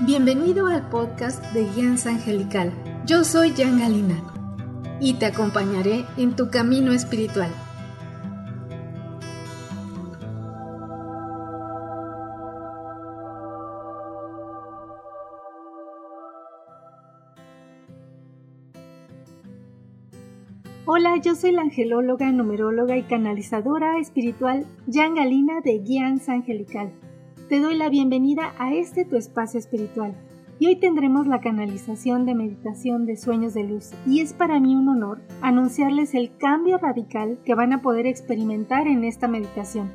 Bienvenido al podcast de Guianza Angelical. Yo soy Jan Galina y te acompañaré en tu camino espiritual. Hola, yo soy la angelóloga, numeróloga y canalizadora espiritual Jan Galina de Guianza Angelical te doy la bienvenida a este tu espacio espiritual. Y hoy tendremos la canalización de meditación de sueños de luz. Y es para mí un honor anunciarles el cambio radical que van a poder experimentar en esta meditación,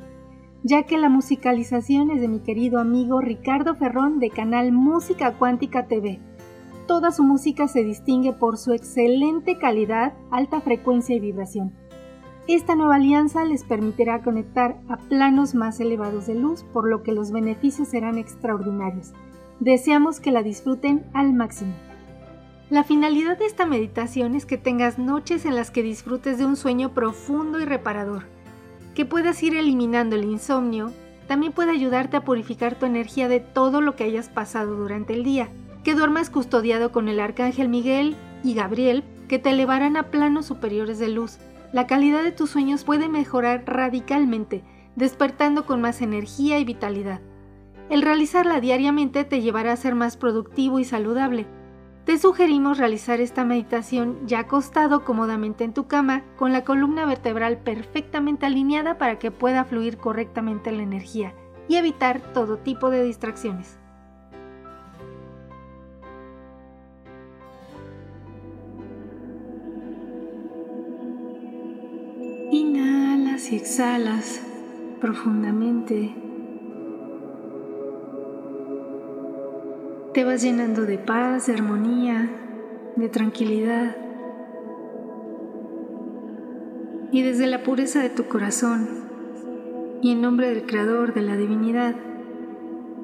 ya que la musicalización es de mi querido amigo Ricardo Ferrón de canal Música Cuántica TV. Toda su música se distingue por su excelente calidad, alta frecuencia y vibración esta nueva alianza les permitirá conectar a planos más elevados de luz, por lo que los beneficios serán extraordinarios. Deseamos que la disfruten al máximo. La finalidad de esta meditación es que tengas noches en las que disfrutes de un sueño profundo y reparador, que puedas ir eliminando el insomnio, también puede ayudarte a purificar tu energía de todo lo que hayas pasado durante el día, que duermas custodiado con el arcángel Miguel y Gabriel, que te elevarán a planos superiores de luz, la calidad de tus sueños puede mejorar radicalmente, despertando con más energía y vitalidad. El realizarla diariamente te llevará a ser más productivo y saludable. Te sugerimos realizar esta meditación ya acostado cómodamente en tu cama, con la columna vertebral perfectamente alineada para que pueda fluir correctamente la energía y evitar todo tipo de distracciones. Y exhalas profundamente. Te vas llenando de paz, de armonía, de tranquilidad. Y desde la pureza de tu corazón y en nombre del Creador, de la divinidad,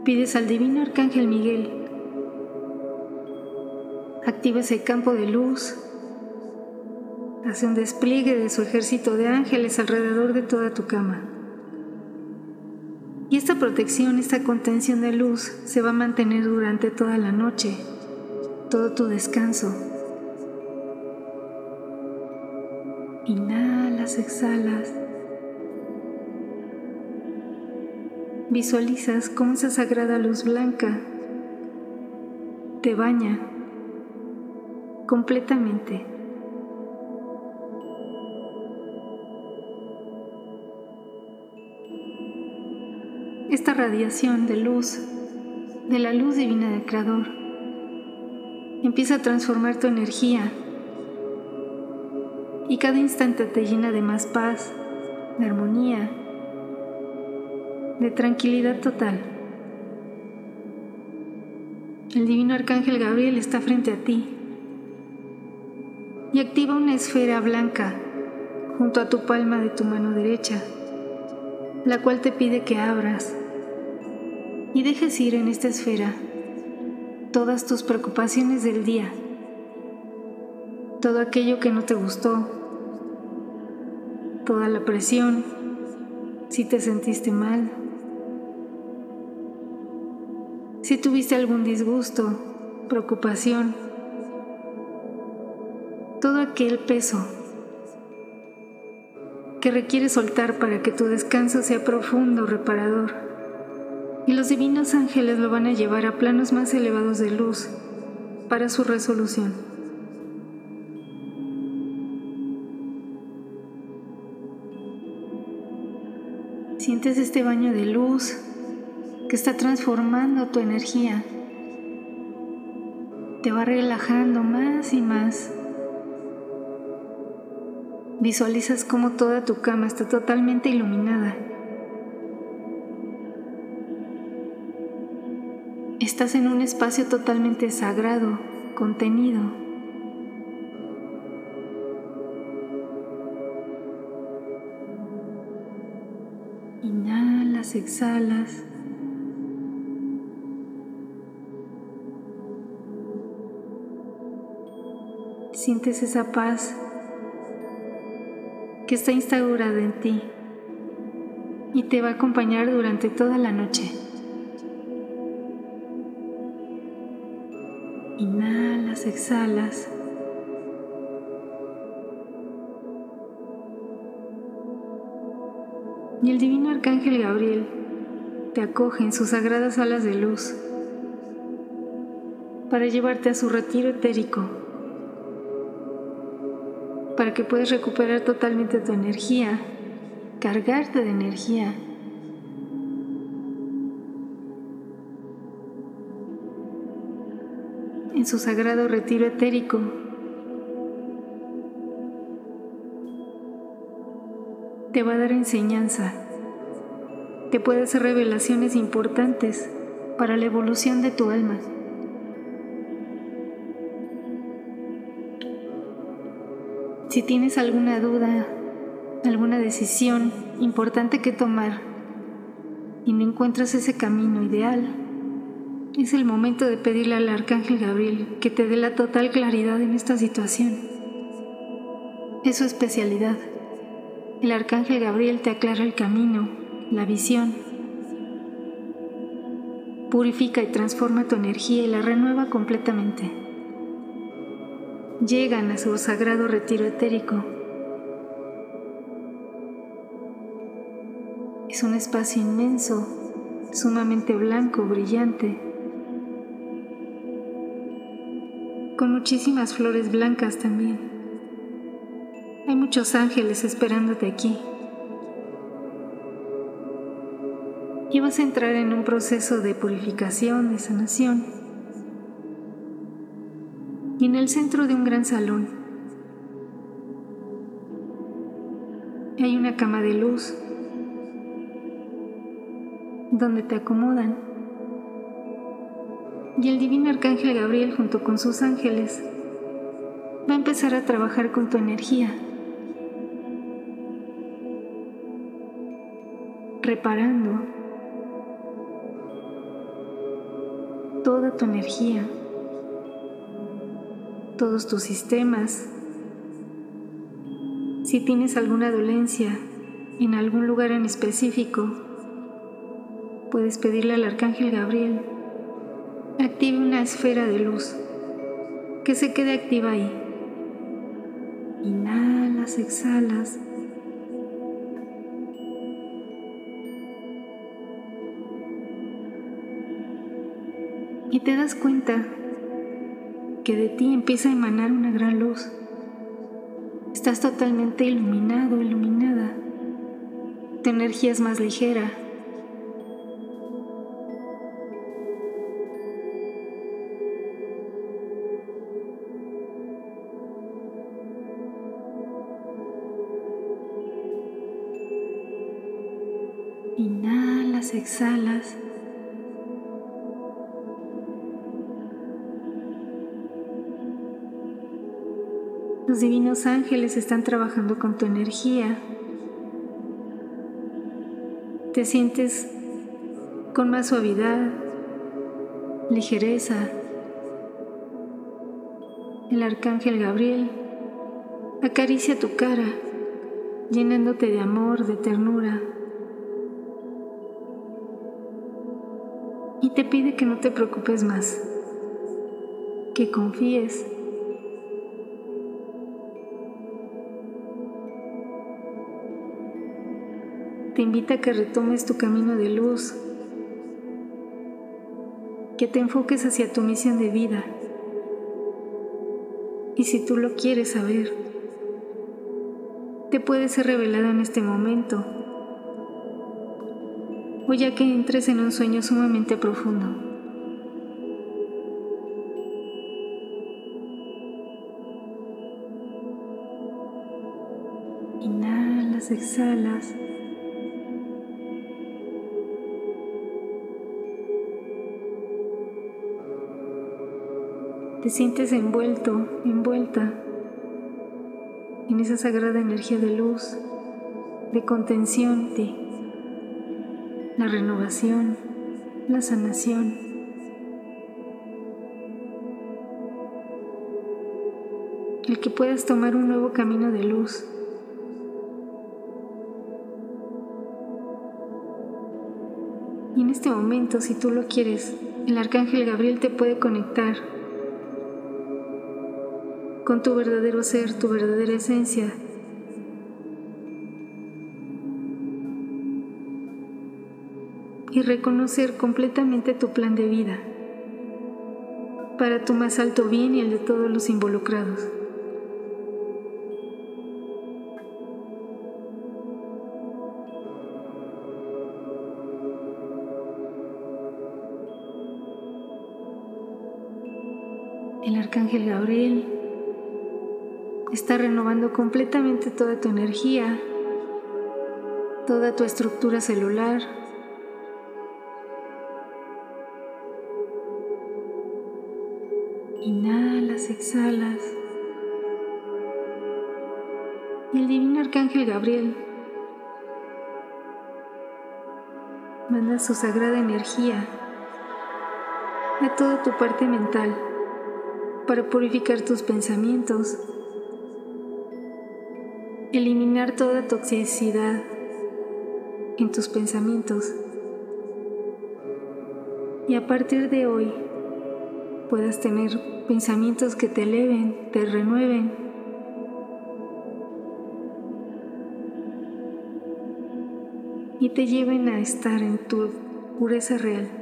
pides al Divino Arcángel Miguel, activa ese campo de luz Hace un despliegue de su ejército de ángeles alrededor de toda tu cama. Y esta protección, esta contención de luz se va a mantener durante toda la noche, todo tu descanso. Inhalas, exhalas. Visualizas cómo esa sagrada luz blanca te baña completamente. Radiación de luz, de la luz divina del Creador, empieza a transformar tu energía y cada instante te llena de más paz, de armonía, de tranquilidad total. El divino arcángel Gabriel está frente a ti y activa una esfera blanca junto a tu palma de tu mano derecha, la cual te pide que abras y dejes ir en esta esfera todas tus preocupaciones del día, todo aquello que no te gustó, toda la presión, si te sentiste mal, si tuviste algún disgusto, preocupación, todo aquel peso que requiere soltar para que tu descanso sea profundo, reparador y los divinos ángeles lo van a llevar a planos más elevados de luz para su resolución. Sientes este baño de luz que está transformando tu energía. Te va relajando más y más. Visualizas cómo toda tu cama está totalmente iluminada Estás en un espacio totalmente sagrado, contenido. Inhalas, exhalas. Sientes esa paz que está instaurada en ti. y te va a acompañar durante toda la noche. Exhalas. Y el divino arcángel Gabriel te acoge en sus sagradas alas de luz para llevarte a su retiro etérico, para que puedas recuperar totalmente tu energía, cargarte de energía en su sagrado retiro etérico. Te va a dar enseñanza, te puede hacer revelaciones importantes para la evolución de tu alma. Si tienes alguna duda, alguna decisión importante que tomar y no encuentras ese camino ideal, es el momento de pedirle al Arcángel Gabriel que te dé la total claridad en esta situación. Es su especialidad. El Arcángel Gabriel te aclara el camino, la visión. Purifica y transforma tu energía y la renueva completamente. Llegan a su sagrado retiro etérico. Es un espacio inmenso, sumamente blanco, brillante con muchísimas flores blancas también. Hay muchos ángeles esperándote aquí. Y vas a entrar en un proceso de purificación, de sanación. Y en el centro de un gran salón hay una cama de luz donde te acomodan y el divino arcángel Gabriel junto con sus ángeles va a empezar a trabajar con tu energía, reparando toda tu energía, todos tus sistemas. Si tienes alguna dolencia en algún lugar en específico, puedes pedirle al arcángel Gabriel active una esfera de luz que se quede activa ahí. Inhalas, exhalas. Y te das cuenta que de ti empieza a emanar una gran luz. Estás totalmente iluminado, iluminada. Tu energía es más ligera, exhalas. Los divinos ángeles están trabajando con tu energía. Te sientes con más suavidad, ligereza. El arcángel Gabriel acaricia tu cara, llenándote de amor, de ternura. Te pide que no te preocupes más, que confíes. Te invita a que retomes tu camino de luz, que te enfoques hacia tu misión de vida. Y si tú lo quieres saber, te puede ser revelado en este momento o ya que entres en un sueño sumamente profundo. Inhalas, exhalas. Te sientes envuelto, envuelta en esa sagrada energía de luz, de contención, de la renovación, la sanación. El que puedas tomar un nuevo camino de luz. Y en este momento, si tú lo quieres, el arcángel Gabriel te puede conectar con tu verdadero ser, tu verdadera esencia. Reconocer completamente tu plan de vida para tu más alto bien y el de todos los involucrados. El arcángel Gabriel está renovando completamente toda tu energía, toda tu estructura celular. Inhalas, exhalas. Y el divino arcángel Gabriel manda su sagrada energía a toda tu parte mental para purificar tus pensamientos, eliminar toda toxicidad en tus pensamientos y a partir de hoy puedas tener pensamientos que te eleven, te renueven. Y te lleven a estar en tu pureza real.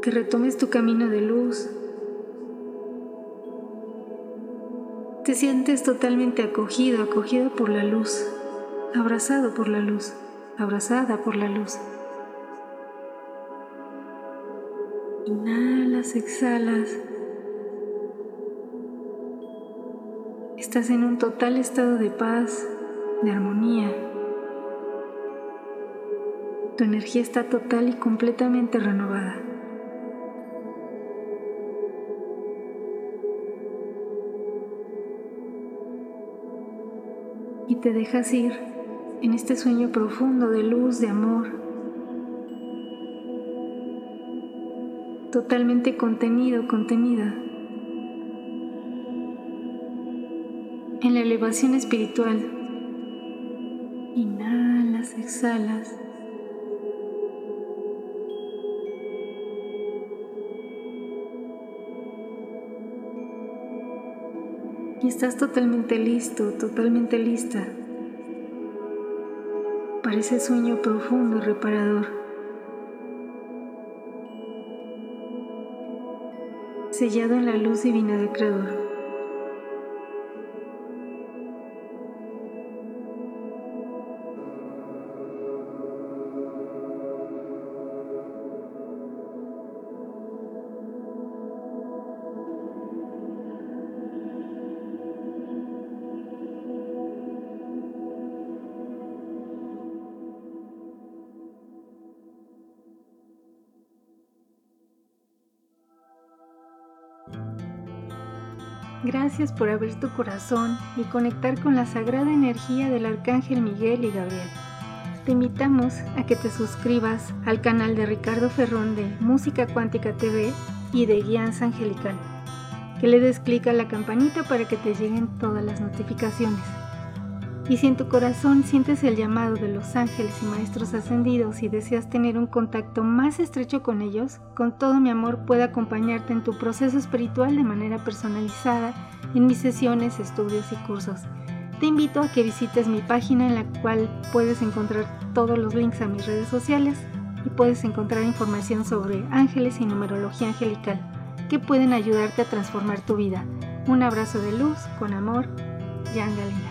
que retomes tu camino de luz. Te sientes totalmente acogido, acogido por la luz, abrazado por la luz, abrazada por la luz. Inhalas, exhalas. Estás en un total estado de paz, de armonía. Tu energía está total y completamente renovada. y te dejas ir en este sueño profundo de luz, de amor, totalmente contenido, contenida, en la elevación espiritual. Inhalas, exhalas. y estás totalmente listo, totalmente lista para ese sueño profundo y reparador. Sellado en la luz divina del Creador. Gracias por abrir tu corazón y conectar con la sagrada energía del Arcángel Miguel y Gabriel. Te invitamos a que te suscribas al canal de Ricardo Ferrón de Música Cuántica TV y de Guianza Angelical, que le des clic a la campanita para que te lleguen todas las notificaciones. Y si en tu corazón sientes el llamado de los ángeles y maestros ascendidos y deseas tener un contacto más estrecho con ellos, con todo mi amor puedo acompañarte en tu proceso espiritual de manera personalizada en mis sesiones, estudios y cursos. Te invito a que visites mi página en la cual puedes encontrar todos los links a mis redes sociales y puedes encontrar información sobre ángeles y numerología angelical que pueden ayudarte a transformar tu vida. Un abrazo de luz, con amor, Jan Galina.